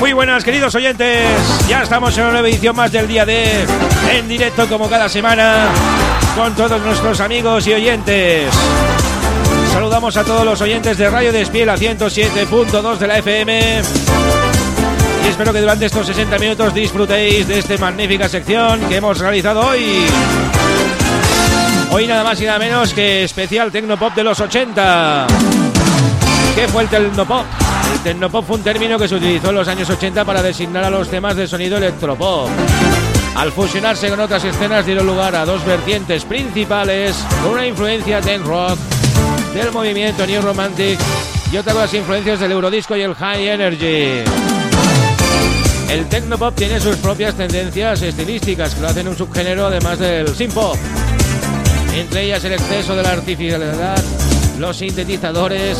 Muy buenas, queridos oyentes. Ya estamos en una nueva edición más del día de en directo como cada semana con todos nuestros amigos y oyentes. Saludamos a todos los oyentes de Radio Despiel a 107.2 de la FM. Y espero que durante estos 60 minutos disfrutéis de esta magnífica sección que hemos realizado hoy. Hoy nada más y nada menos que especial Tecnopop de los 80. ¿Qué fue el Tecnopop? El Tecnopop fue un término que se utilizó en los años 80 para designar a los temas de sonido electropop. Al fusionarse con otras escenas dieron lugar a dos vertientes principales una influencia dance rock del movimiento New Romantic y otra con las influencias del Eurodisco y el High Energy. El Tecnopop tiene sus propias tendencias estilísticas que lo hacen un subgénero además del synth-pop. Entre ellas el exceso de la artificialidad, los sintetizadores,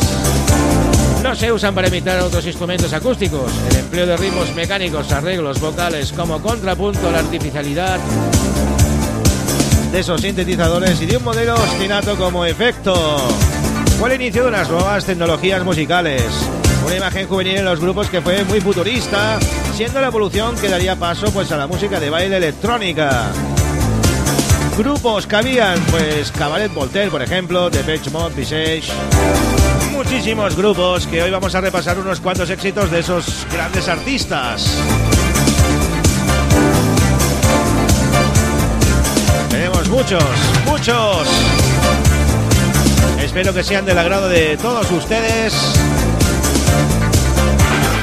no se usan para imitar otros instrumentos acústicos. El empleo de ritmos mecánicos, arreglos vocales como contrapunto la artificialidad de esos sintetizadores y de un modelo ostinato como efecto. Fue el inicio de unas nuevas tecnologías musicales. Una imagen juvenil en los grupos que fue muy futurista, siendo la evolución que daría paso pues a la música de baile electrónica. Grupos que habían, pues Cabaret Voltaire, por ejemplo, Depeche Mode, Visage, muchísimos grupos que hoy vamos a repasar unos cuantos éxitos de esos grandes artistas. Tenemos muchos, muchos. Espero que sean del agrado de todos ustedes.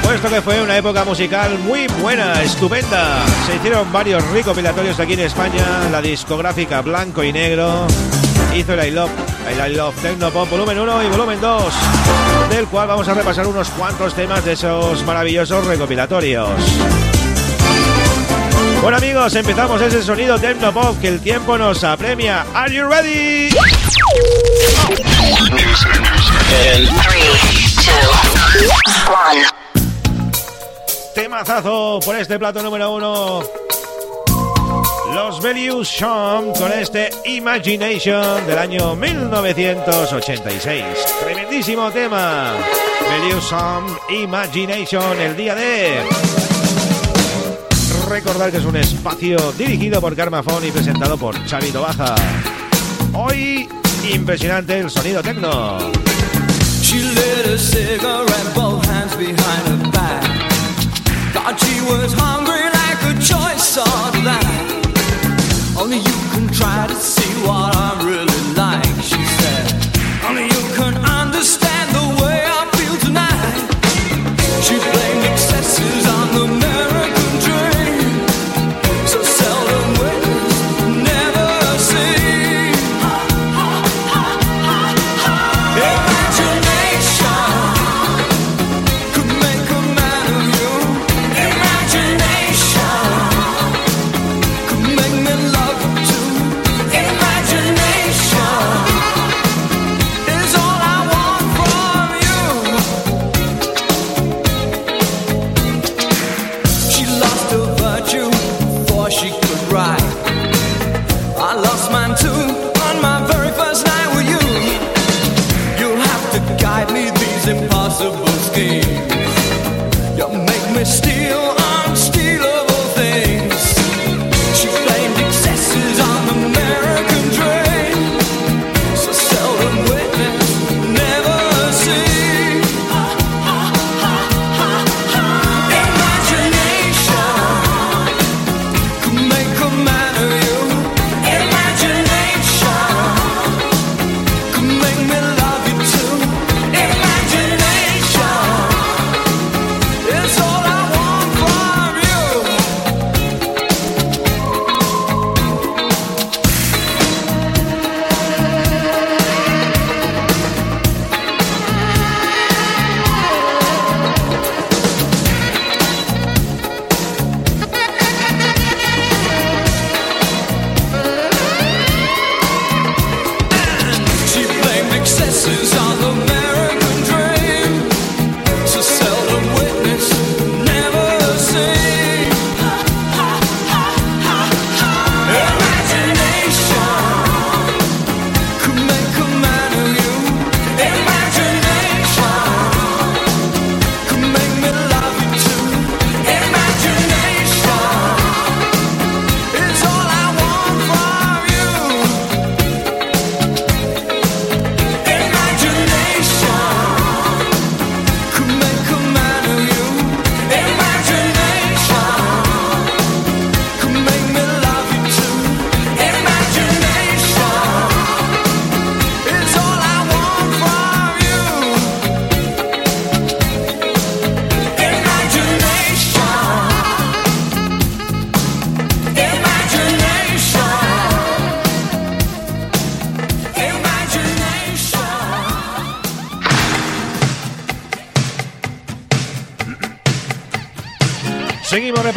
Puesto que fue una época musical muy buena, estupenda. Se hicieron varios recopilatorios aquí en España. La discográfica Blanco y Negro hizo el I Love, el I Love Tecnopop volumen 1 y volumen 2, del cual vamos a repasar unos cuantos temas de esos maravillosos recopilatorios. Bueno amigos, empezamos ese sonido Tecnopop que el tiempo nos apremia. Are you ready? Temazazo por este plato número uno. Los Velius Sham con este Imagination del año 1986. Tremendísimo tema. Sham Imagination, el día de. Recordar que es un espacio dirigido por Carmafón y presentado por Chavito Baja. Hoy, impresionante el sonido that. Only you can try to see what I'm really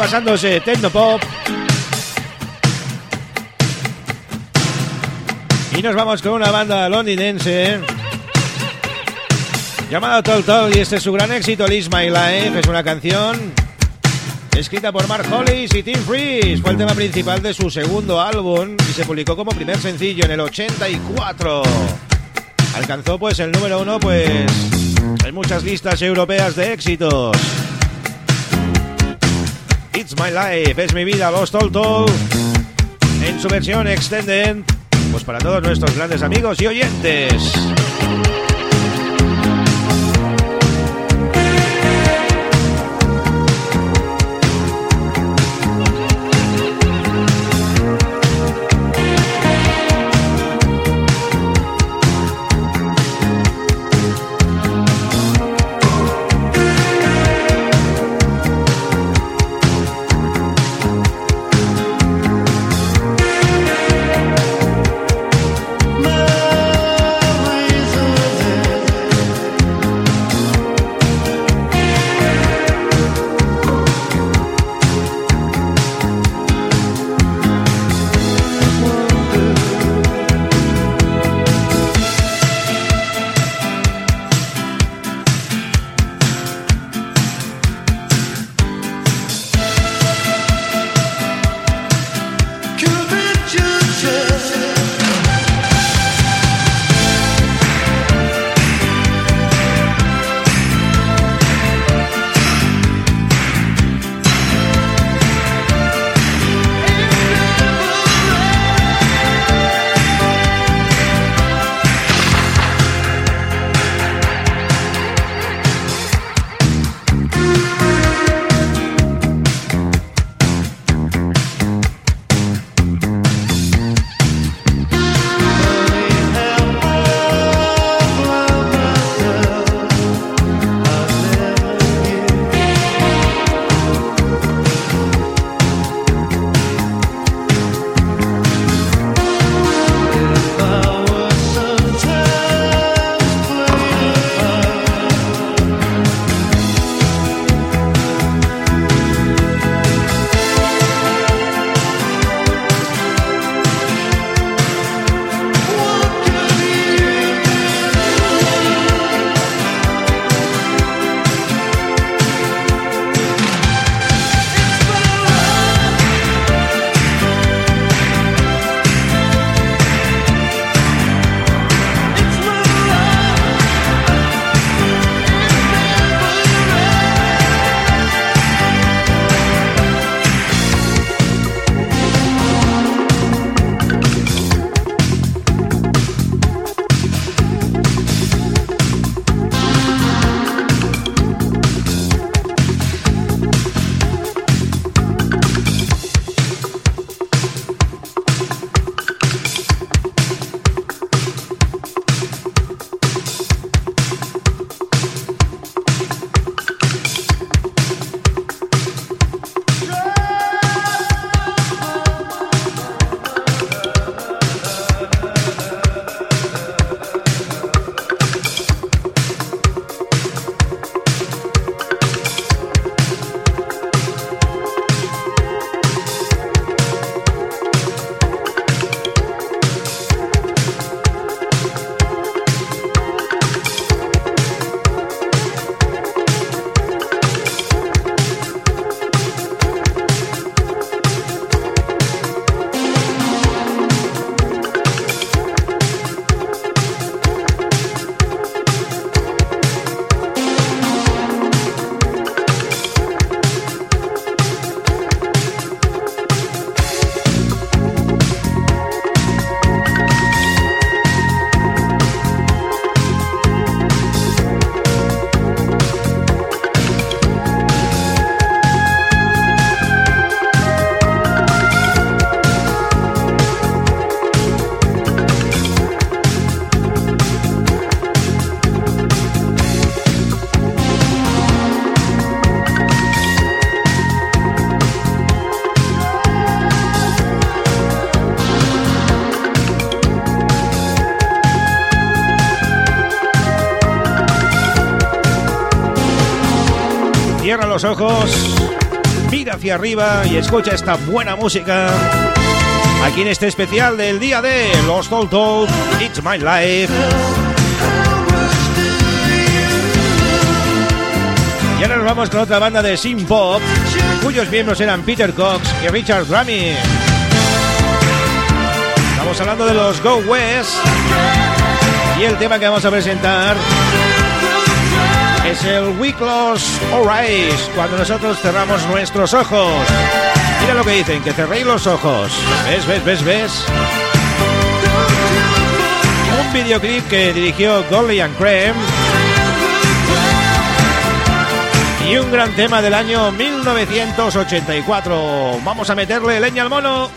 Repasándose Tecnopop. Y nos vamos con una banda londinense llamada Tol Tol y este es su gran éxito, Liz My Life. Es una canción escrita por Mark Hollis y Tim Freeze. Fue el tema principal de su segundo álbum y se publicó como primer sencillo en el 84. Alcanzó pues el número uno pues en muchas listas europeas de éxitos. It's My Life, es mi vida, los Tol Tol. En su versión extended, pues para todos nuestros grandes amigos y oyentes. Los ojos mira hacia arriba y escucha esta buena música. Aquí en este especial del día de Los Told It's My Life. Y ahora nos vamos con otra banda de synth pop, cuyos miembros eran Peter Cox y Richard Grammy. Estamos hablando de los Go West. Y el tema que vamos a presentar es el We Close Our Eyes, cuando nosotros cerramos nuestros ojos. Mira lo que dicen, que cerréis los ojos. ¿Ves, ves, ves, ves? Un videoclip que dirigió Golly and Creme. Y un gran tema del año 1984. Vamos a meterle leña al mono.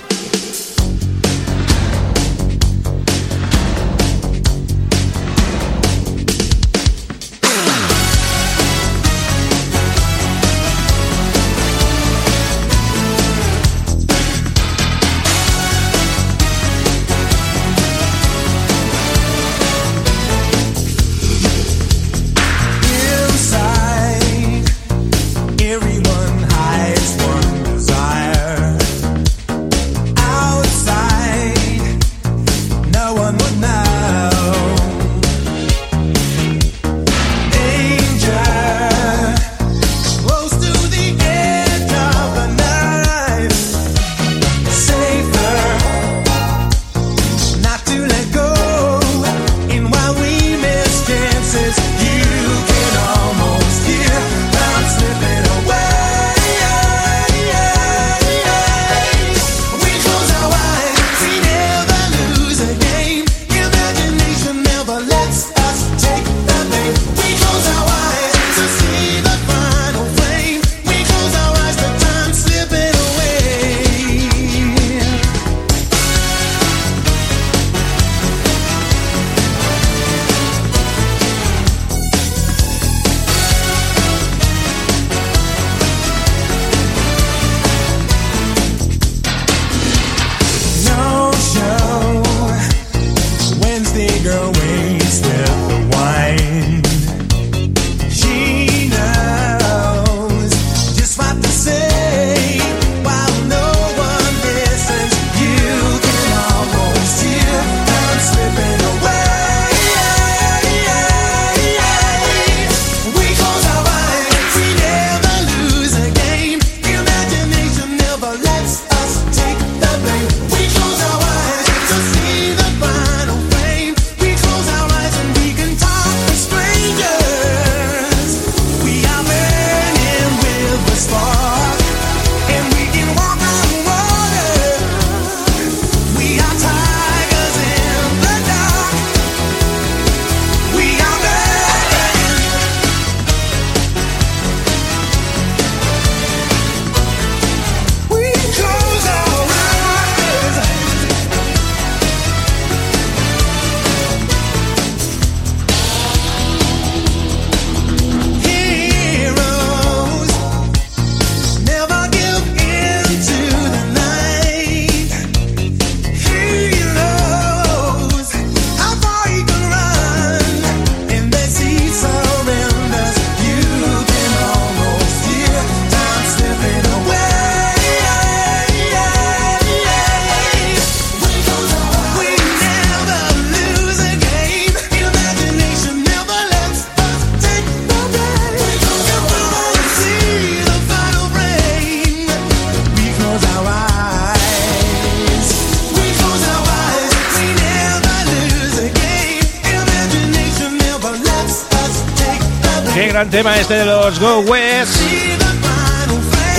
Tema este de los Go West.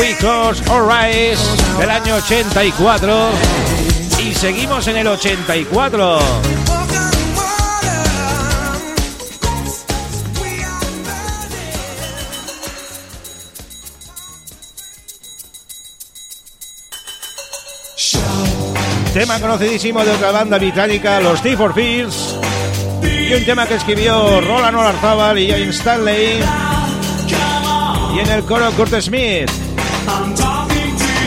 We Close Our Eyes del año 84. Y seguimos en el 84. Tema conocidísimo de otra banda británica, los T for Fields. Y un tema que escribió Roland Olarzábal y James Stanley. Y en el coro Kurt Smith.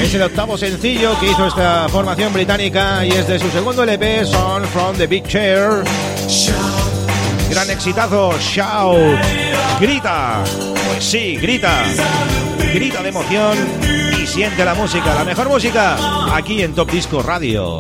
Es el octavo sencillo que hizo esta formación británica y es de su segundo LP, Son from the Big Chair. Gran exitazo, shout, grita, pues sí, grita, grita de emoción y siente la música, la mejor música, aquí en Top Disco Radio.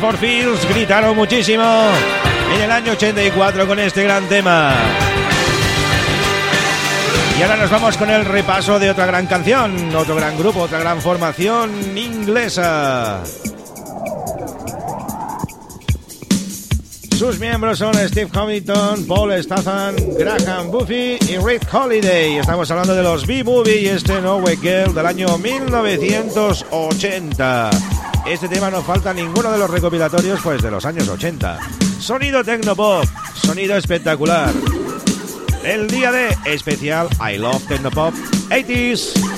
For Fields gritaron muchísimo en el año 84 con este gran tema. Y ahora nos vamos con el repaso de otra gran canción, otro gran grupo, otra gran formación inglesa. Sus miembros son Steve Hamilton, Paul Statham, Graham Buffy y Rick Holiday. Estamos hablando de los B-Movie y este No Way Girl del año 1980. Este tema no falta ninguno de los recopilatorios pues de los años 80. Sonido Tecnopop, sonido espectacular. El día de especial I Love Tecnopop 80s.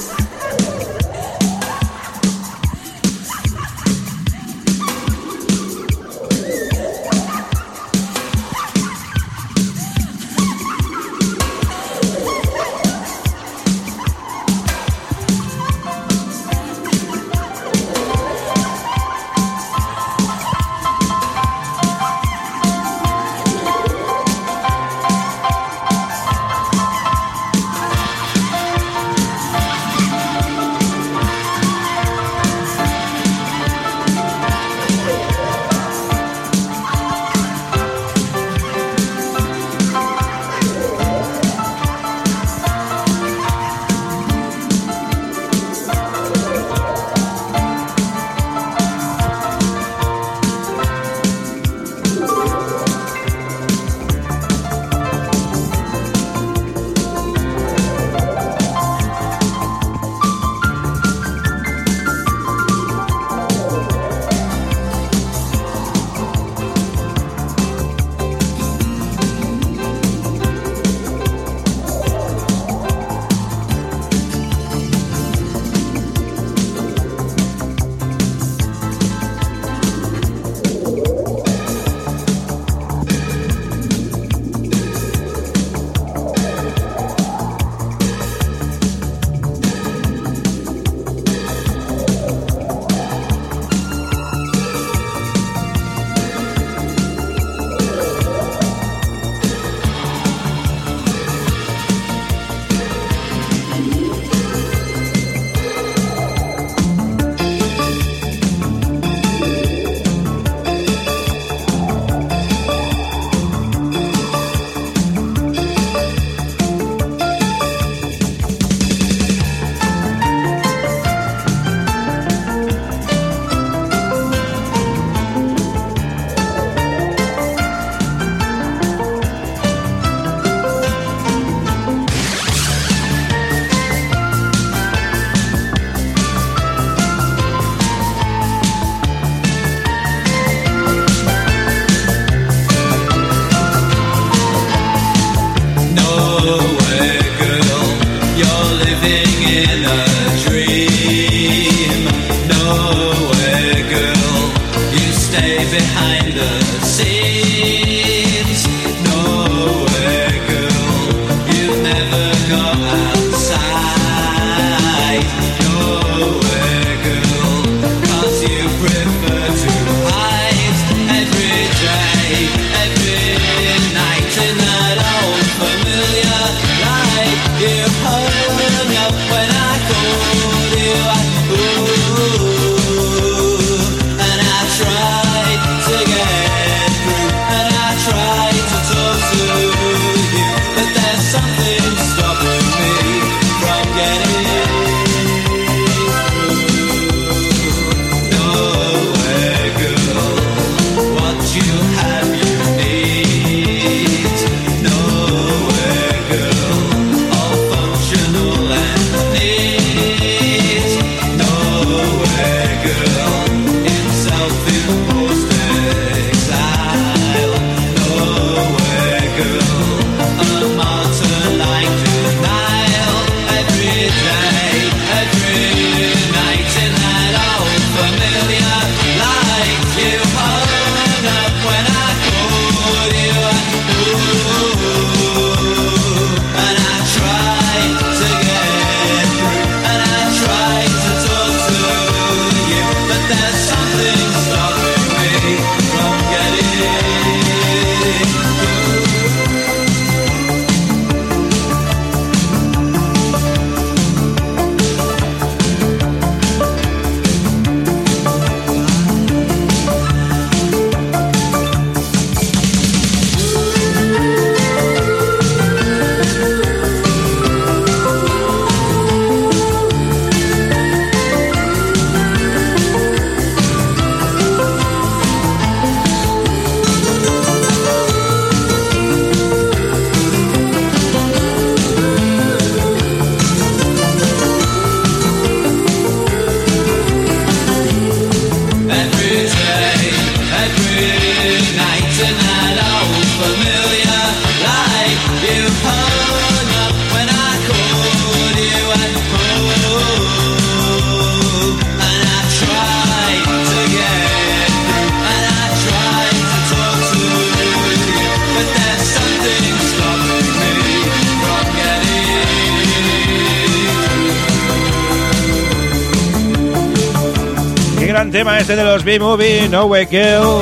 Tema este de los B-Movie, No Way Kill.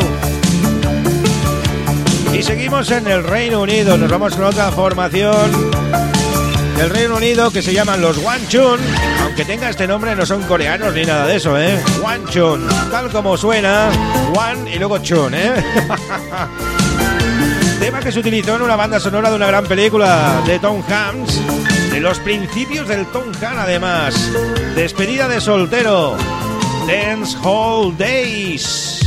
Y seguimos en el Reino Unido, nos vamos con otra formación del Reino Unido que se llaman los Chun Aunque tenga este nombre, no son coreanos ni nada de eso, ¿eh? Chun tal como suena, One y luego Chun, ¿eh? tema que se utilizó en una banda sonora de una gran película de Tom Hanks, de los principios del Tom Hanks además. Despedida de soltero. Dance Hall Days.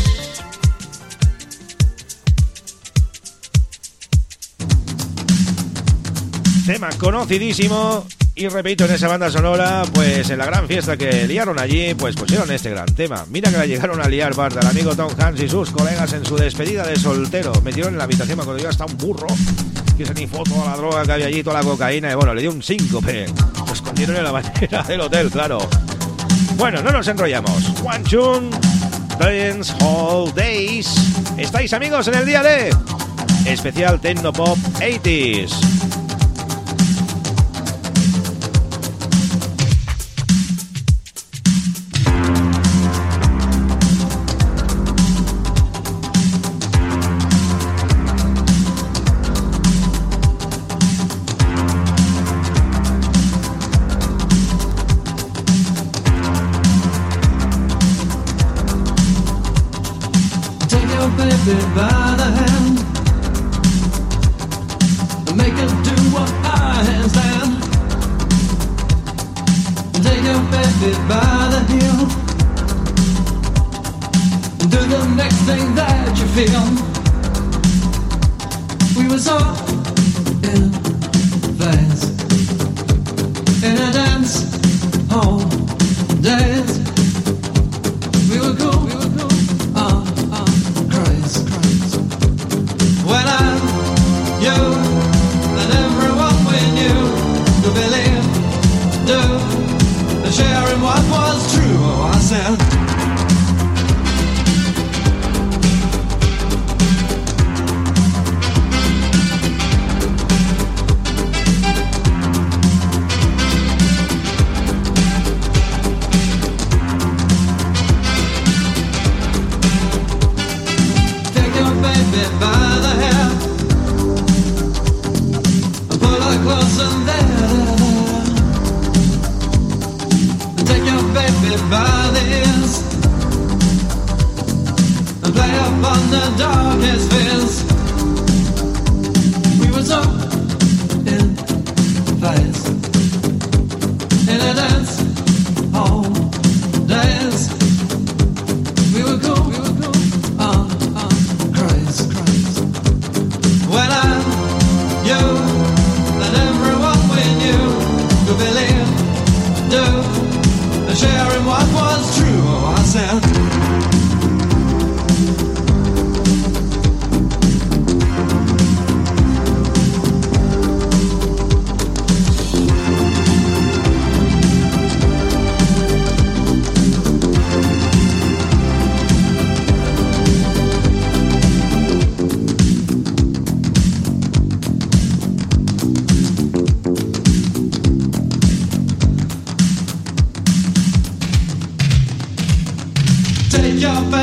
Tema conocidísimo y repito, en esa banda sonora, pues en la gran fiesta que liaron allí, pues pusieron este gran tema. Mira que la llegaron a liar parte al amigo Tom Hanks y sus colegas en su despedida de soltero. Metieron en la habitación cuando yo hasta un burro, que se ni toda la droga que había allí, toda la cocaína, y bueno, le dio un síncope. Lo escondieron en la bañera del hotel, claro. Bueno, no nos enrollamos. One Chun, Dance Hall Days. ¿Estáis amigos en el día de especial Techno Pop 80s? next thing that you feel, we were so in phase in a dance hall days.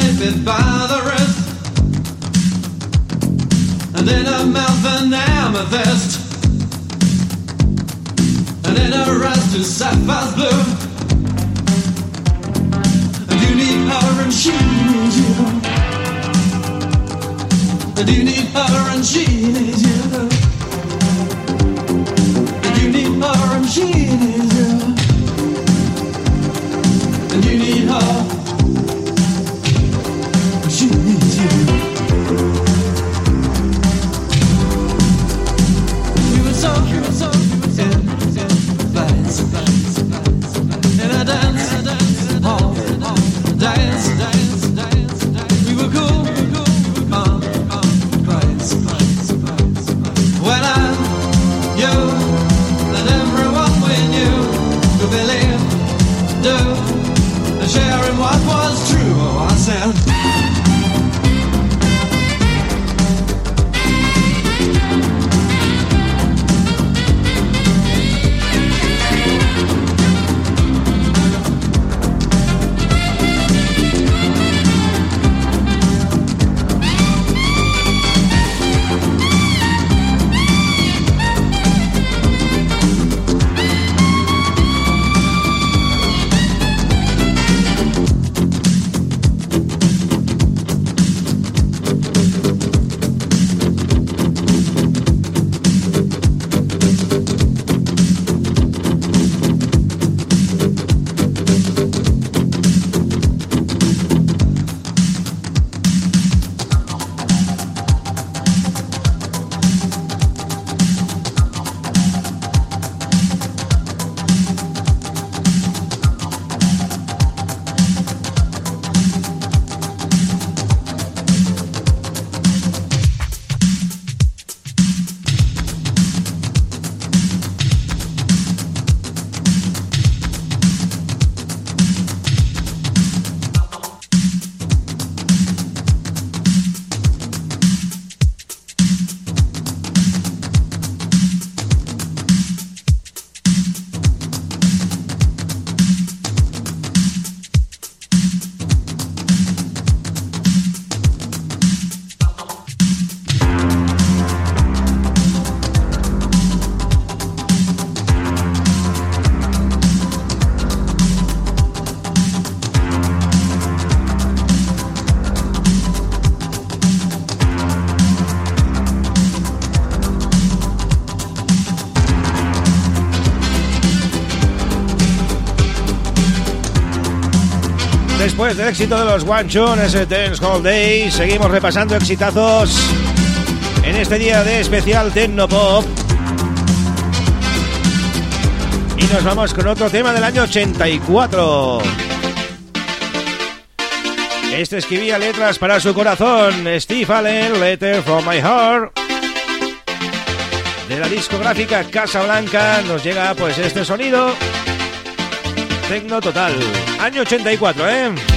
take me by the wrist, and in her mouth an amethyst, and in her eyes two sapphires blue, and you need her and she needs you, and you need her and she needs you, and you need her and she needs. you. Del éxito de los One Chun, ese Dance Hall Day, seguimos repasando exitazos en este día de especial Tecno Pop. Y nos vamos con otro tema del año 84. Este escribía letras para su corazón, Steve Allen, Letter from My Heart. De la discográfica Casa Blanca nos llega pues este sonido. Tecno Total. Año 84, ¿eh?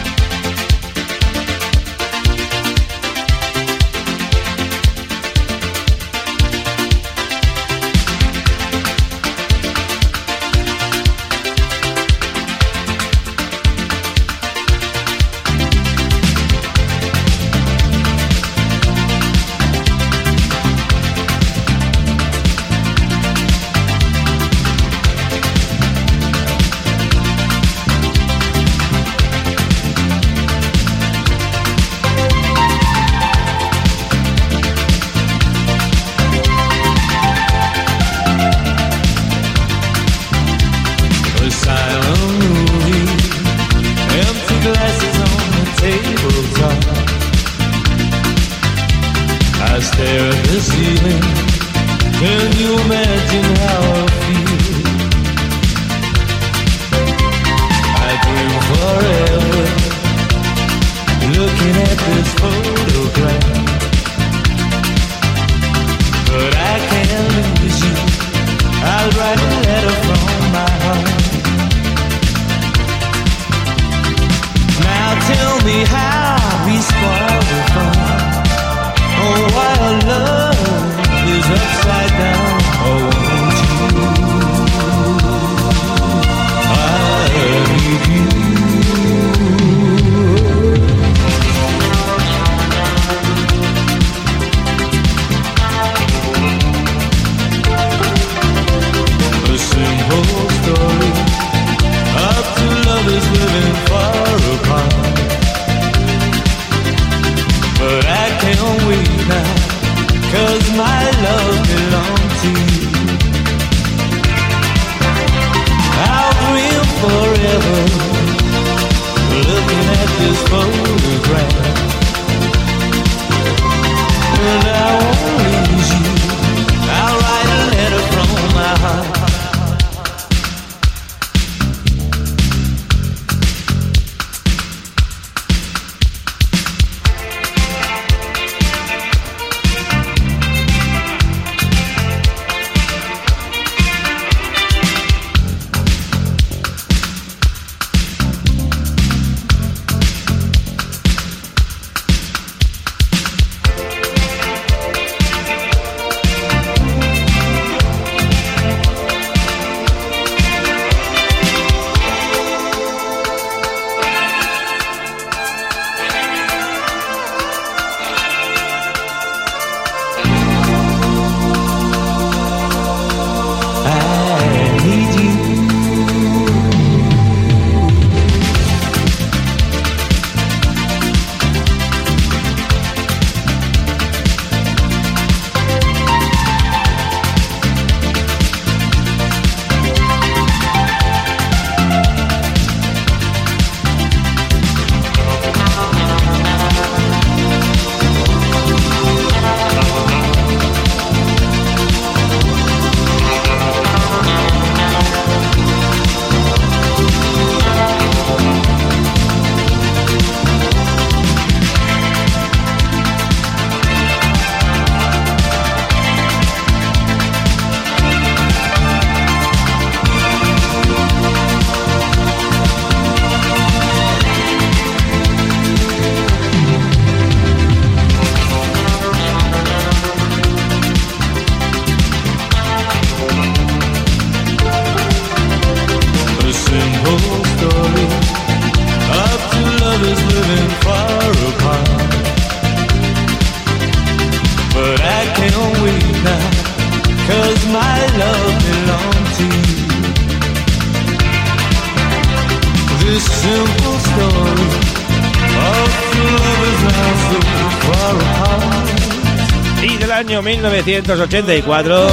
1984.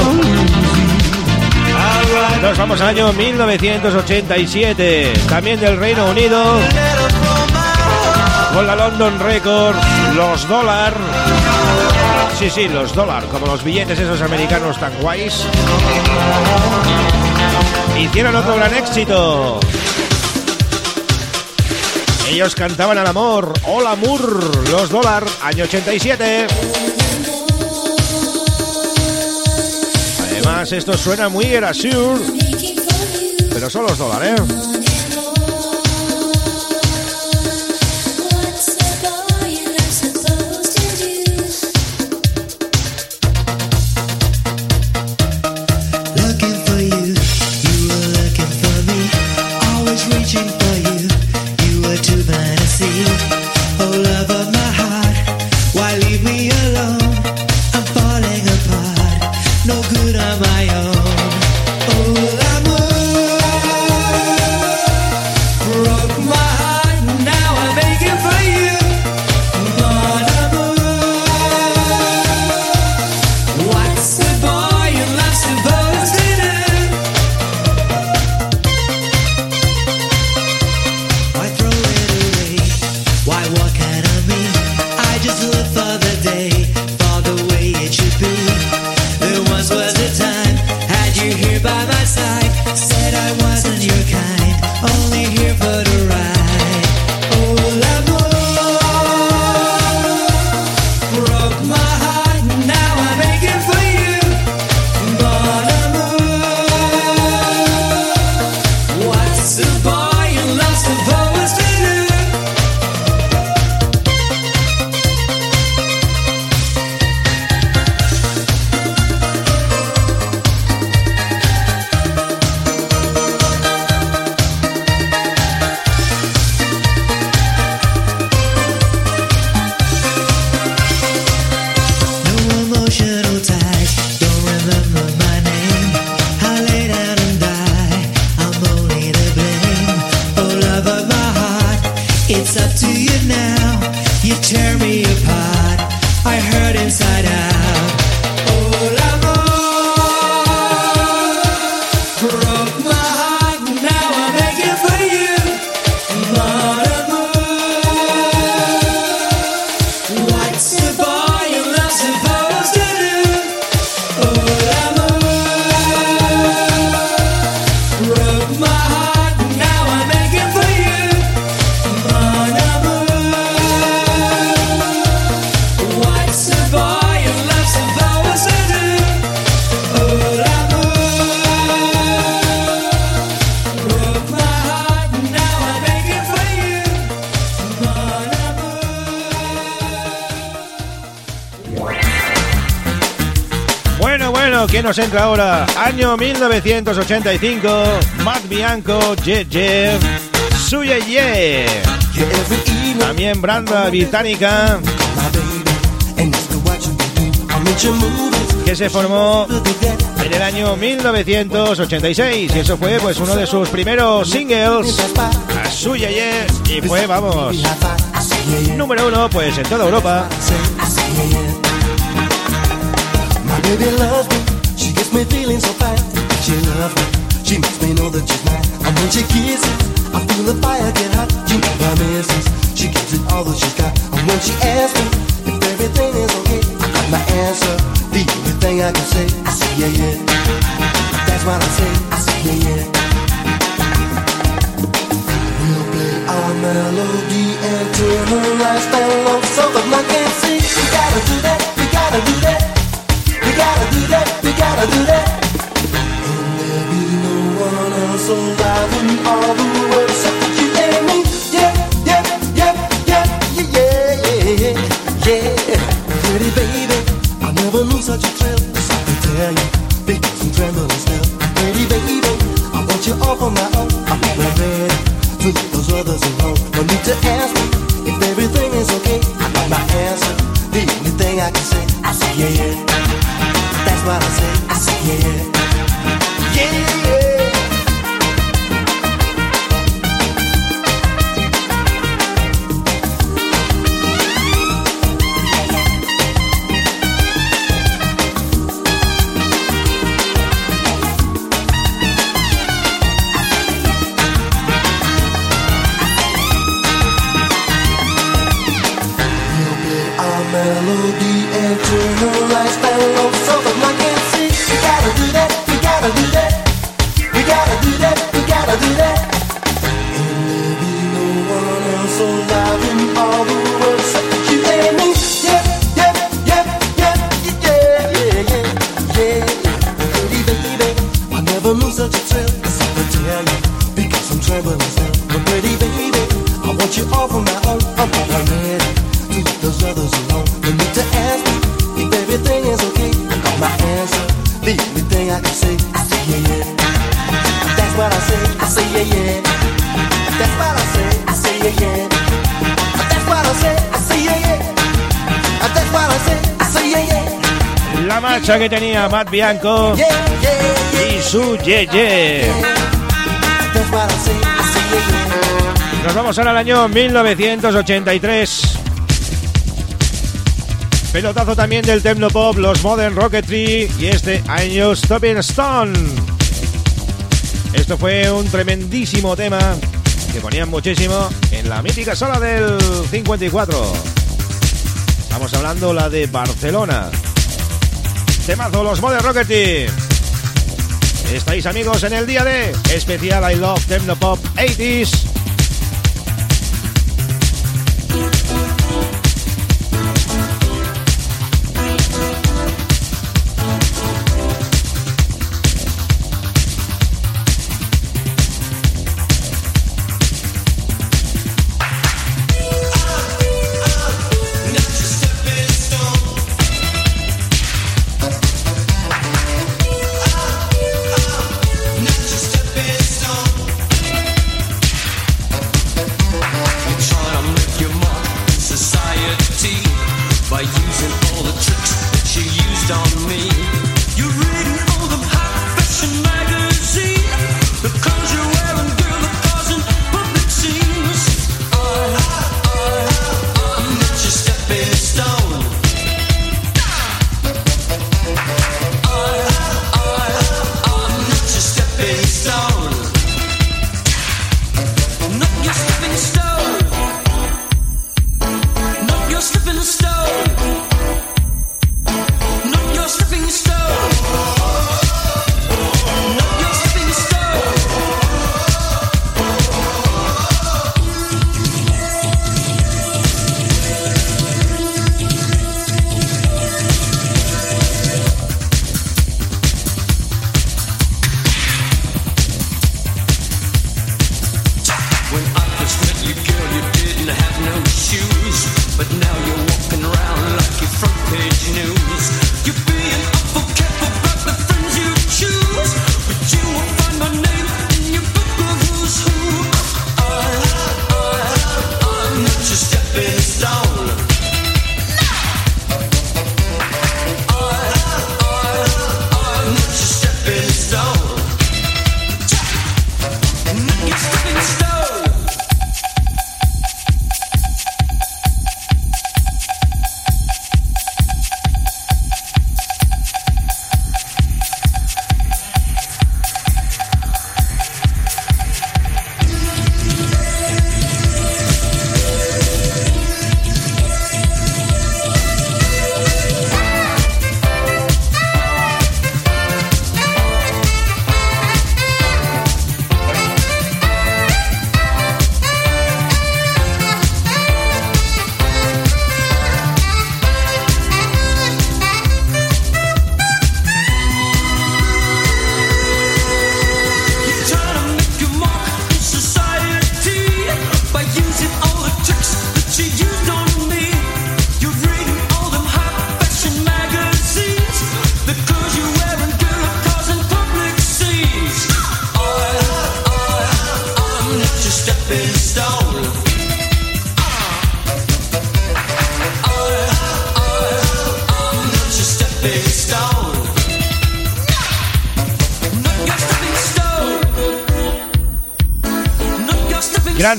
Nos vamos al año 1987, también del Reino Unido, con la London Records, los dólar. Sí, sí, los dólar, como los billetes esos americanos tan guays. Hicieron otro gran éxito. Ellos cantaban al amor, Hola Amor, los dólar, año 87. Esto suena muy Erasure. Pero son los dólares. ¿eh? Entra ahora? Año 1985, Matt Bianco, Jet Jeff, Suye Ye. También Branda Británica, que se formó en el año 1986. Y eso fue pues uno de sus primeros singles, a Suye Ye. Y fue, vamos, número uno pues en toda Europa. Baby me, feeling so fine. She loves me, she makes me know that she's mine. And when she kisses, I feel the fire get hot. She never misses, she gives it all that she's got. And when she asks me if everything is okay, I got my answer. The only thing I can say, I say yeah yeah. That's what I say, I say yeah yeah. We'll play our melody and turn her lifestyle low so the I can't see. We gotta do that, we gotta do that. And there'll be no one else alive in all the world except you and me. Yeah, yeah, yeah, yeah, yeah, yeah, yeah. Pretty baby, I never knew such a thrill. Yes, I can tell you, because I'm trembling still. Pretty baby, I want you all for my own. I'm ready to leave those others alone. No need to ask me if everything is okay. I got my answer. The only thing I can say, I say yeah, yeah. What I say. I say yeah. Que tenía Matt Bianco y su Ye Ye. That's what I say, I say yeah yeah. Nos vamos ahora al año 1983. Pelotazo también del Techno Pop, los Modern Rocketry y este año Stopping Stone. Esto fue un tremendísimo tema que ponían muchísimo en la mítica sala del 54. Estamos hablando la de Barcelona. Temazo, los Modern Rocketry. Estáis amigos en el día de especial I Love Techno Pop 80s.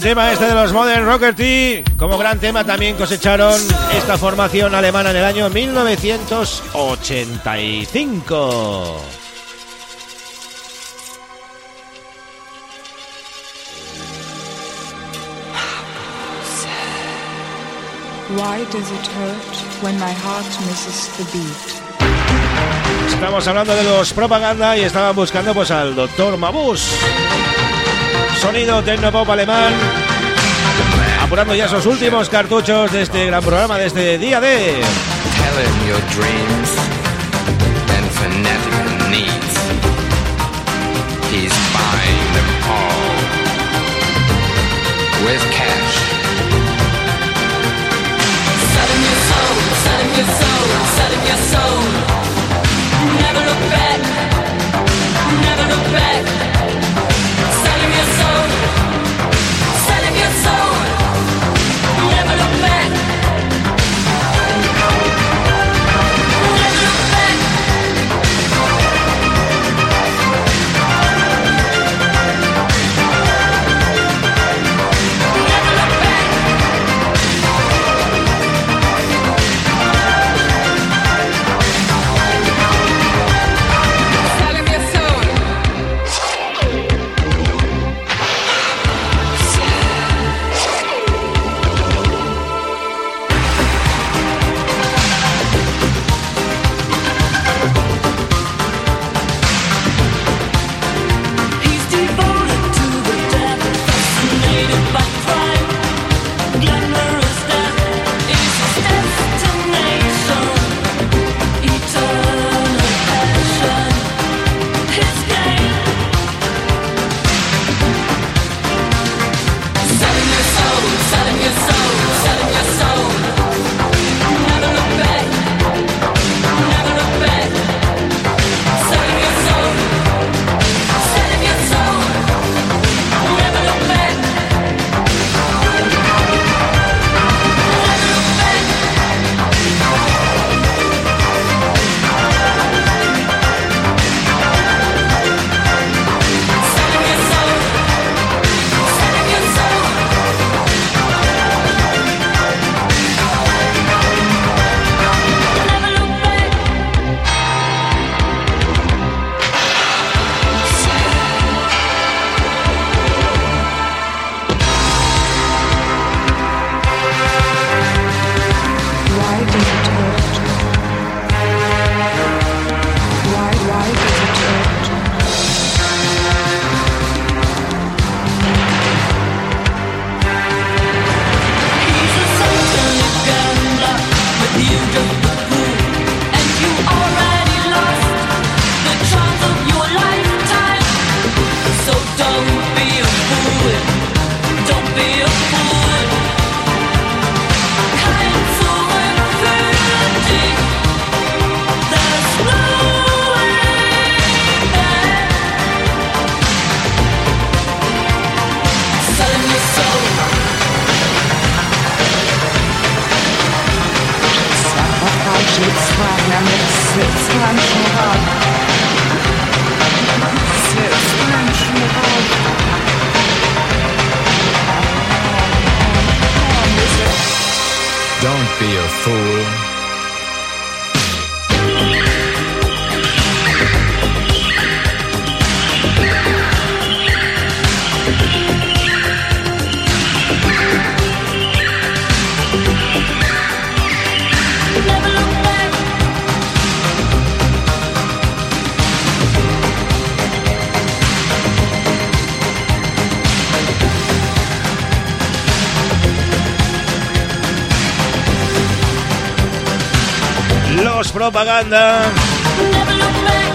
Tema este de los Modern Rocker T. Como gran tema también cosecharon esta formación alemana en el año 1985. Why does it hurt when my heart misses the beat? Estamos hablando de los propaganda y estaban buscando pues al doctor Mabus. Sonido tecnopop alemán. Apurando ya esos últimos cartuchos de este gran programa, de este día de... Tell him your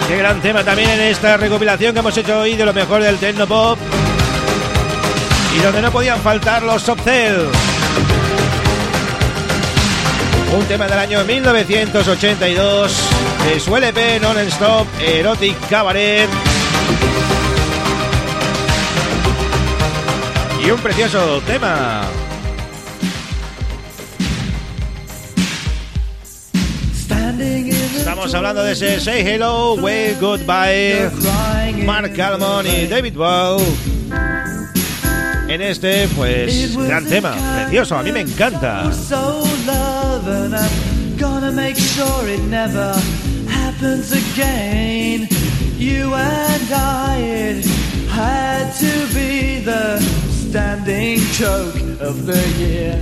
Qué gran tema también en esta recopilación que hemos hecho hoy de lo mejor del techno pop. Y donde no podían faltar los Top Cell. Un tema del año 1982 de su LP Non-Stop Erotic Cabaret. Y un precioso tema. Estamos hablando de ese Say Hello, Wave Goodbye. Mark Calmon y David Bowie. En este, pues, gran tema, precioso, a mí me encanta. love and I'm gonna make sure it never happens again. You and I, it had to be the standing joke of the year.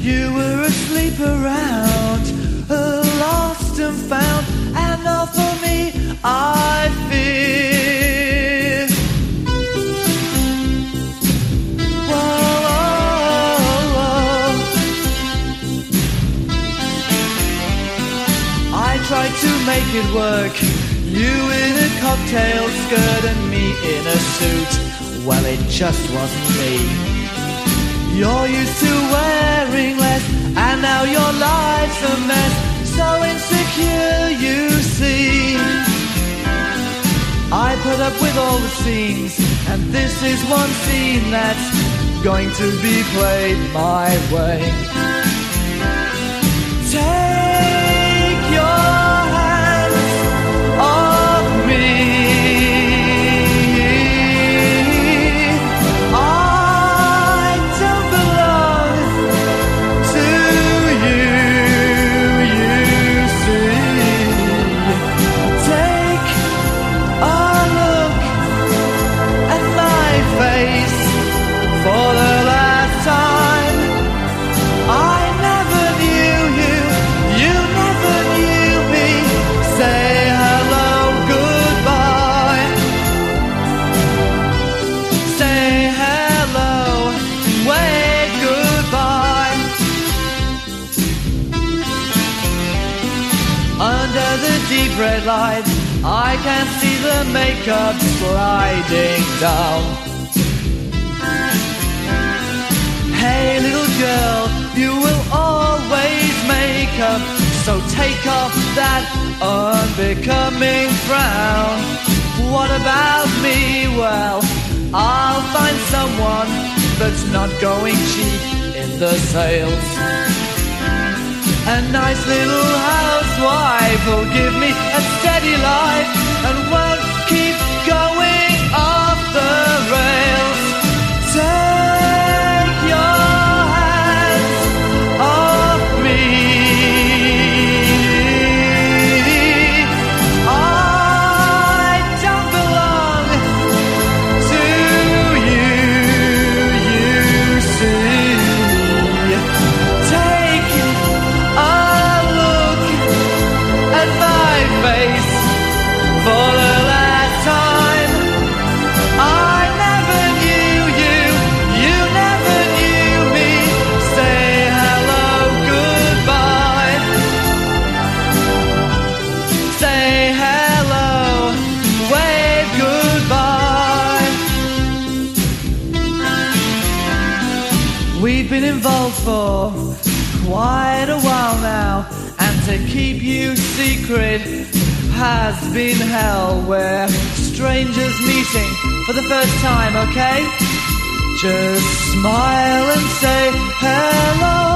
You were asleep around, lost and found, and now for me, I fear. Whoa, whoa, whoa. I tried to make it work. You in a cocktail skirt and me in a suit. Well, it just wasn't me. You're used to wearing less, and now your life's a mess. So insecure, you see. I put up with all the scenes, and this is one scene that's going to be played my way. I can see the makeup sliding down. Hey little girl, you will always make up. So take off that unbecoming frown. What about me? Well, I'll find someone that's not going cheap in the sales. A nice little housewife will give me a steady life and won't keep going off the rails. Keep you secret has been hell. We're strangers meeting for the first time, okay? Just smile and say hello.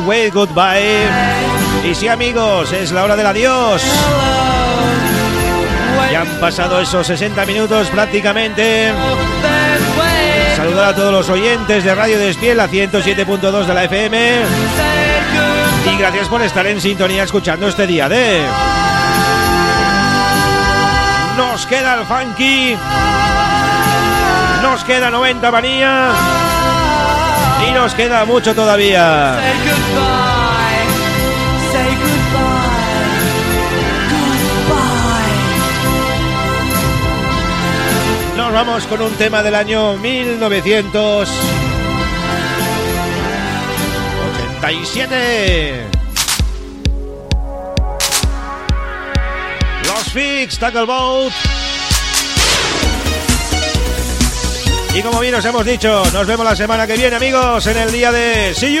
Wave Goodbye. Y sí, amigos, es la hora del adiós. Ya han pasado esos 60 minutos prácticamente. Saludar a todos los oyentes de Radio Despiel, la 107.2 de la FM. Y gracias por estar en sintonía escuchando este día de. Nos queda el funky. Nos queda 90 manía. Y nos queda mucho todavía. Nos vamos con un tema del año 1987. Los Fix, Tackle Boat. Y como bien os hemos dicho, nos vemos la semana que viene, amigos, en el día de See.